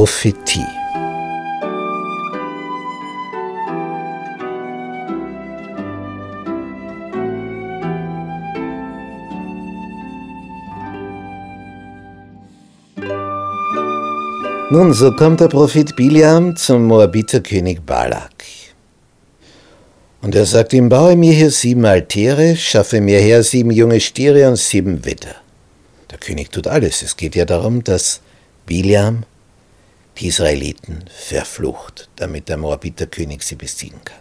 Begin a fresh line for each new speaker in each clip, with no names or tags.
Prophetie. Nun, so kommt der Prophet Biliam zum Moabiterkönig Balak. Und er sagt ihm, baue mir hier sieben Altäre, schaffe mir her sieben junge Stiere und sieben Widder. Der König tut alles. Es geht ja darum, dass Biliam die Israeliten verflucht, damit der Moabiterkönig sie besiegen kann.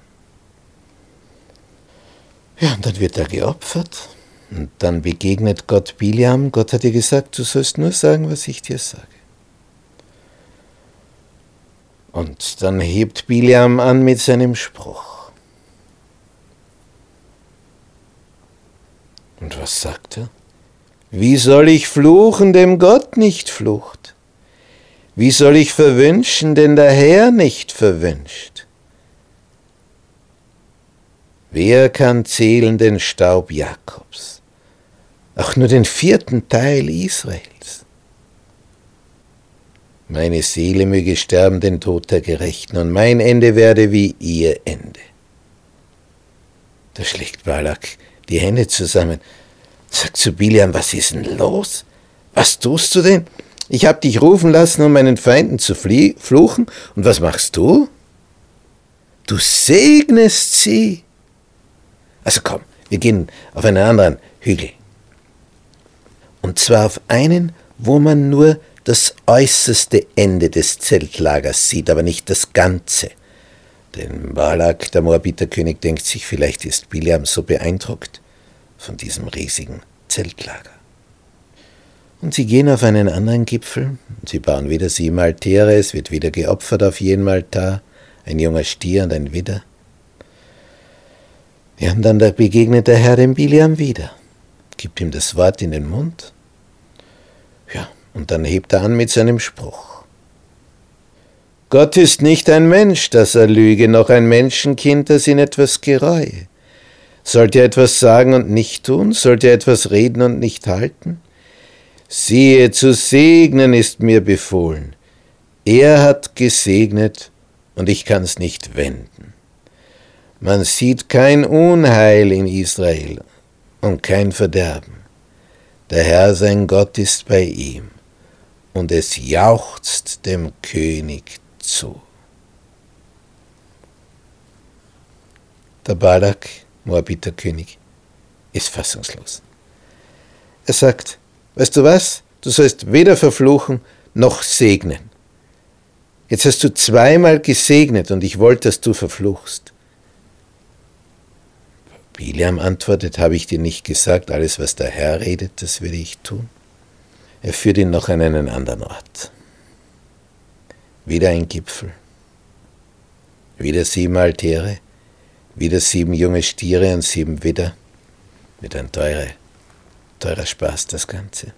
Ja, und dann wird er geopfert. Und dann begegnet Gott Biliam. Gott hat dir gesagt, du sollst nur sagen, was ich dir sage. Und dann hebt Biliam an mit seinem Spruch. Und was sagt er? Wie soll ich fluchen, dem Gott nicht flucht? Wie soll ich verwünschen, den der Herr nicht verwünscht? Wer kann zählen den Staub Jakobs, auch nur den vierten Teil Israels? Meine Seele möge sterben den Tod der Gerechten, und mein Ende werde wie ihr Ende. Da schlägt Balak die Hände zusammen, sagt zu Biliam, was ist denn los? Was tust du denn? Ich habe dich rufen lassen, um meinen Feinden zu fluchen, und was machst du? Du segnest sie. Also komm, wir gehen auf einen anderen Hügel. Und zwar auf einen, wo man nur das äußerste Ende des Zeltlagers sieht, aber nicht das Ganze. Denn Balak, der Moabiterkönig, denkt sich, vielleicht ist Biliam so beeindruckt von diesem riesigen Zeltlager. Und sie gehen auf einen anderen Gipfel, sie bauen wieder sieben Altäre, es wird wieder geopfert auf jedem Altar, ein junger Stier und ein Widder. Ja, und dann begegnet der Herr dem Biliam wieder, gibt ihm das Wort in den Mund, und dann hebt er an mit seinem Spruch. Gott ist nicht ein Mensch, dass er lüge, noch ein Menschenkind, das ihn etwas gereue. Sollt er etwas sagen und nicht tun? Sollt er etwas reden und nicht halten? Siehe, zu segnen ist mir befohlen. Er hat gesegnet und ich kann's nicht wenden. Man sieht kein Unheil in Israel und kein Verderben. Der Herr sein Gott ist bei ihm und es jauchzt dem König zu. Der Balak, Moabiter König, ist fassungslos. Er sagt, weißt du was, du sollst weder verfluchen noch segnen. Jetzt hast du zweimal gesegnet und ich wollte, dass du verfluchst. Biliam antwortet, habe ich dir nicht gesagt, alles was der Herr redet, das würde ich tun. Er führt ihn noch an einen anderen Ort. Wieder ein Gipfel, wieder sieben Altäre, wieder sieben junge Stiere und sieben Widder. Wird ein teurer, teurer Spaß das Ganze.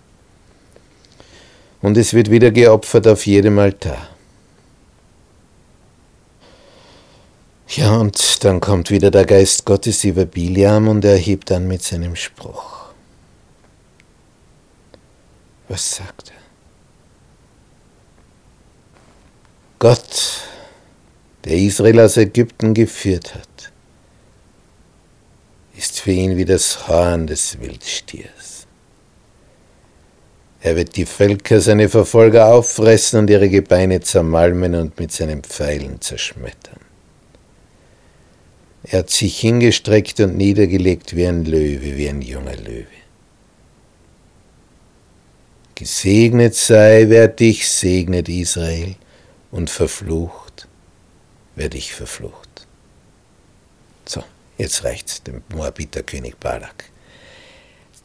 Und es wird wieder geopfert auf jedem Altar. Ja, und dann kommt wieder der Geist Gottes über Biliam und er hebt dann mit seinem Spruch. Was sagt er? Gott, der Israel aus Ägypten geführt hat, ist für ihn wie das Horn des Wildstiers. Er wird die Völker, seine Verfolger auffressen und ihre Gebeine zermalmen und mit seinen Pfeilen zerschmettern. Er hat sich hingestreckt und niedergelegt wie ein Löwe, wie ein junger Löwe. Gesegnet sei, wer dich segnet, Israel, und verflucht, wer dich verflucht. So, jetzt reicht's dem Moabiter König Balak.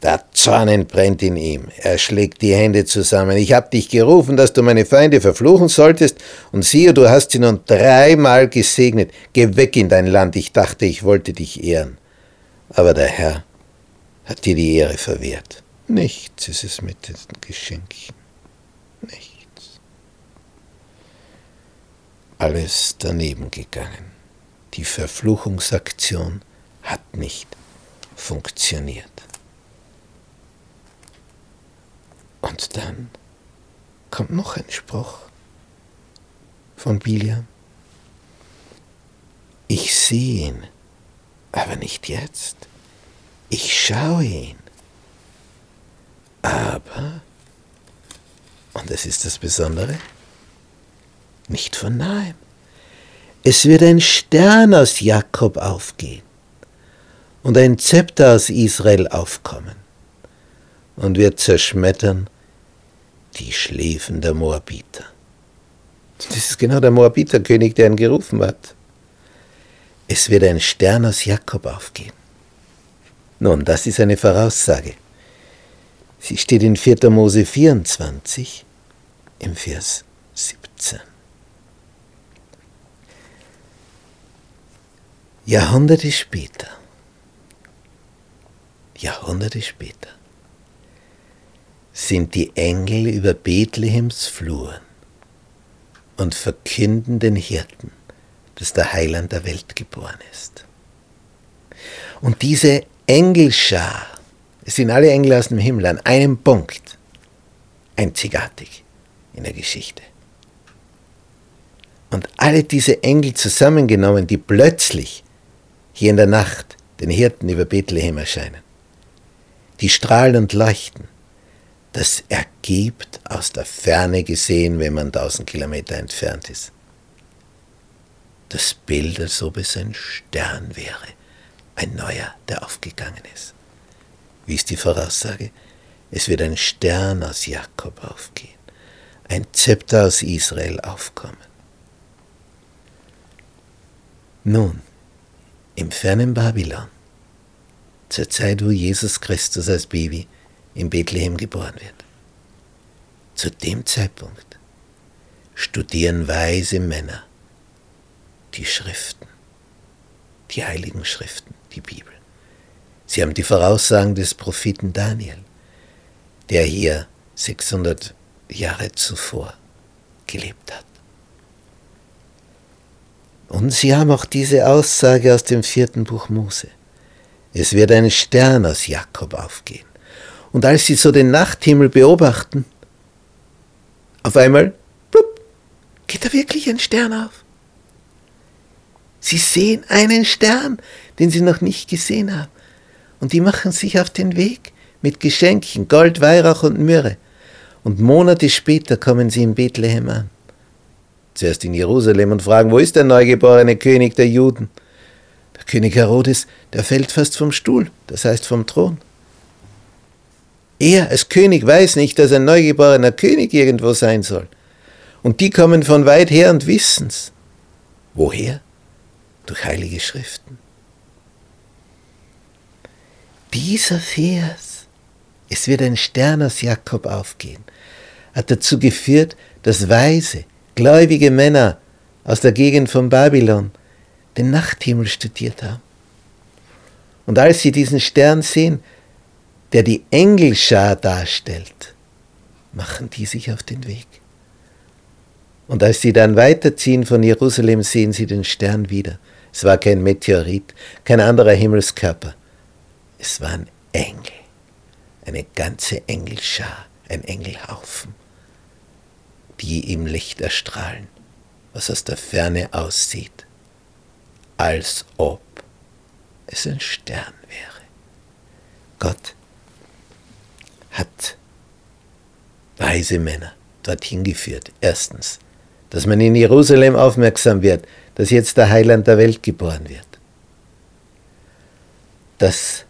Der Zorn brennt in ihm. Er schlägt die Hände zusammen. Ich habe dich gerufen, dass du meine Feinde verfluchen solltest, und siehe, du hast sie nun dreimal gesegnet. Geh weg in dein Land. Ich dachte, ich wollte dich ehren. Aber der Herr hat dir die Ehre verwehrt. Nichts ist es mit den Geschenken. Nichts. Alles daneben gegangen. Die Verfluchungsaktion hat nicht funktioniert. Und dann kommt noch ein Spruch. von Biliam? Ich sehe ihn, aber nicht jetzt. Ich schaue ihn. Aber, und das ist das Besondere, nicht von nahem. Es wird ein Stern aus Jakob aufgehen und ein Zepter aus Israel aufkommen und wird zerschmettern die Schläfen der Moabiter. Das ist genau der Moabiterkönig, der ihn gerufen hat. Es wird ein Stern aus Jakob aufgehen. Nun, das ist eine Voraussage. Sie steht in 4. Mose 24 im Vers 17. Jahrhunderte später, Jahrhunderte später, sind die Engel über Bethlehems Fluren und verkünden den Hirten, dass der Heiland der Welt geboren ist. Und diese Engelschar, es sind alle Engel aus dem Himmel an einem Punkt, einzigartig in der Geschichte. Und alle diese Engel zusammengenommen, die plötzlich hier in der Nacht den Hirten über Bethlehem erscheinen. Die strahlen und leuchten. Das ergibt aus der Ferne gesehen, wenn man tausend Kilometer entfernt ist. Das Bild, als ob es ein Stern wäre, ein neuer, der aufgegangen ist. Wie ist die Voraussage? Es wird ein Stern aus Jakob aufgehen, ein Zepter aus Israel aufkommen. Nun, im fernen Babylon, zur Zeit, wo Jesus Christus als Baby in Bethlehem geboren wird. Zu dem Zeitpunkt studieren weise Männer die Schriften, die heiligen Schriften, die Bibel. Sie haben die Voraussagen des Propheten Daniel, der hier 600 Jahre zuvor gelebt hat. Und sie haben auch diese Aussage aus dem vierten Buch Mose. Es wird ein Stern aus Jakob aufgehen. Und als sie so den Nachthimmel beobachten, auf einmal, blub, geht da wirklich ein Stern auf. Sie sehen einen Stern, den sie noch nicht gesehen haben. Und die machen sich auf den Weg mit Geschenken, Gold, Weihrauch und Myrrhe. Und Monate später kommen sie in Bethlehem an zuerst in Jerusalem und fragen, wo ist der neugeborene König der Juden? König Herodes, der fällt fast vom Stuhl, das heißt vom Thron. Er als König weiß nicht, dass ein neugeborener König irgendwo sein soll. Und die kommen von weit her und wissen's. Woher? Durch heilige Schriften. Dieser Vers, es wird ein Stern aus Jakob aufgehen, hat dazu geführt, dass Weise, gläubige Männer aus der Gegend von Babylon den Nachthimmel studiert haben. Und als sie diesen Stern sehen, der die Engelschar darstellt, machen die sich auf den Weg. Und als sie dann weiterziehen von Jerusalem, sehen sie den Stern wieder. Es war kein Meteorit, kein anderer Himmelskörper. Es waren Engel, eine ganze Engelschar, ein Engelhaufen die im Licht erstrahlen, was aus der Ferne aussieht, als ob es ein Stern wäre. Gott hat weise Männer dorthin geführt. Erstens, dass man in Jerusalem aufmerksam wird, dass jetzt der Heiland der Welt geboren wird. Dass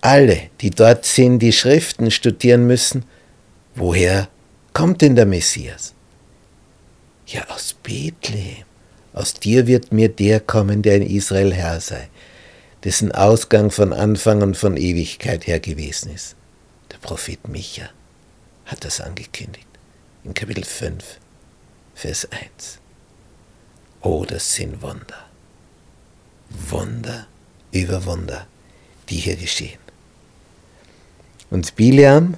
alle, die dort sind, die Schriften studieren müssen, woher kommt denn der Messias? Ja, aus Bethlehem. Aus dir wird mir der kommen, der in Israel Herr sei, dessen Ausgang von Anfang und von Ewigkeit her gewesen ist. Der Prophet Micha hat das angekündigt. In Kapitel 5, Vers 1. Oh, das sind Wunder. Wunder über Wunder, die hier geschehen. Und Bileam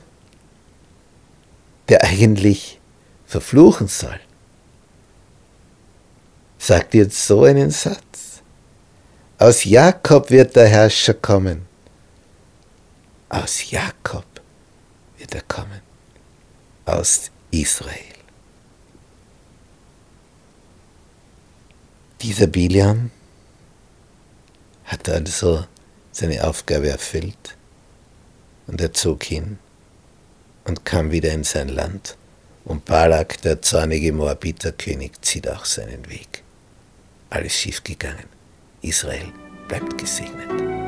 der eigentlich verfluchen soll, sagt jetzt so einen Satz. Aus Jakob wird der Herrscher kommen. Aus Jakob wird er kommen. Aus Israel. Dieser Biliam hat also seine Aufgabe erfüllt und er zog hin und kam wieder in sein Land. Und Balak, der zornige Moabiterkönig, zieht auch seinen Weg. Alles schiefgegangen. Israel bleibt gesegnet.